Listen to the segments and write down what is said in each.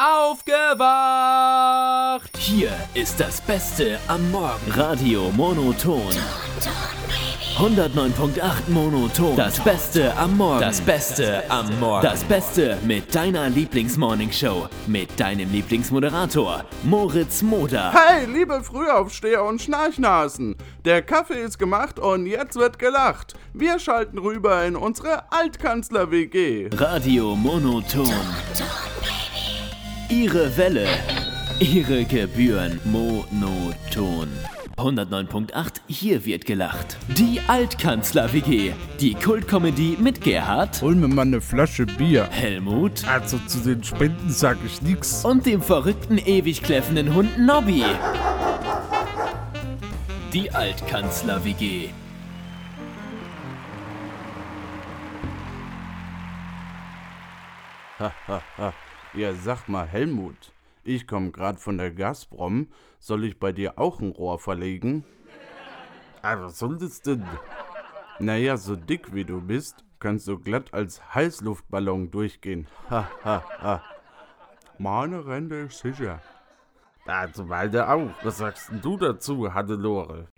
Aufgewacht! Hier ist das Beste am Morgen. Radio Monoton. 109.8 Monoton. Das Beste am Morgen. Das Beste am Morgen. Das Beste mit deiner Lieblingsmorningshow. Mit deinem Lieblingsmoderator, Moritz Moder. Hey, liebe Frühaufsteher und Schnarchnasen. Der Kaffee ist gemacht und jetzt wird gelacht. Wir schalten rüber in unsere Altkanzler-WG. Radio Monoton. Ihre Welle. Ihre Gebühren. Monoton. 109.8, hier wird gelacht. Die Altkanzler-WG. Die Kultkomödie mit Gerhard, Hol mir mal eine Flasche Bier. Helmut Also zu den Spenden sag ich nix. und dem verrückten, ewig kläffenden Hund Nobby. Die Altkanzler-WG. Ja, sag mal, Helmut. Ich komm grad von der Gazprom. Soll ich bei dir auch ein Rohr verlegen? Aber was soll das denn? Naja, so dick wie du bist, kannst du glatt als Heißluftballon durchgehen. Ha, ha, ha. Meine Rente ist sicher. Also beide auch. Was sagst denn du dazu, Hannelore?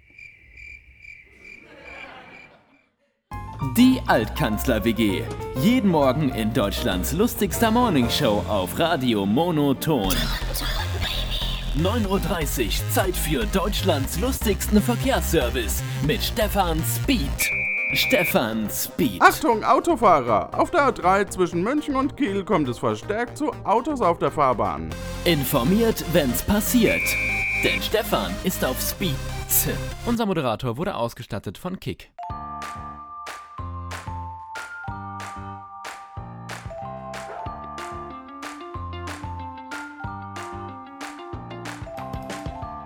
Die Altkanzler-WG. Jeden Morgen in Deutschlands lustigster Morningshow auf Radio Monoton. 9.30 Uhr, Zeit für Deutschlands lustigsten Verkehrsservice mit Stefan Speed. Stefan Speed. Achtung, Autofahrer! Auf der A3 zwischen München und Kiel kommt es verstärkt zu Autos auf der Fahrbahn. Informiert, wenn's passiert. Denn Stefan ist auf Speed. Unser Moderator wurde ausgestattet von Kick.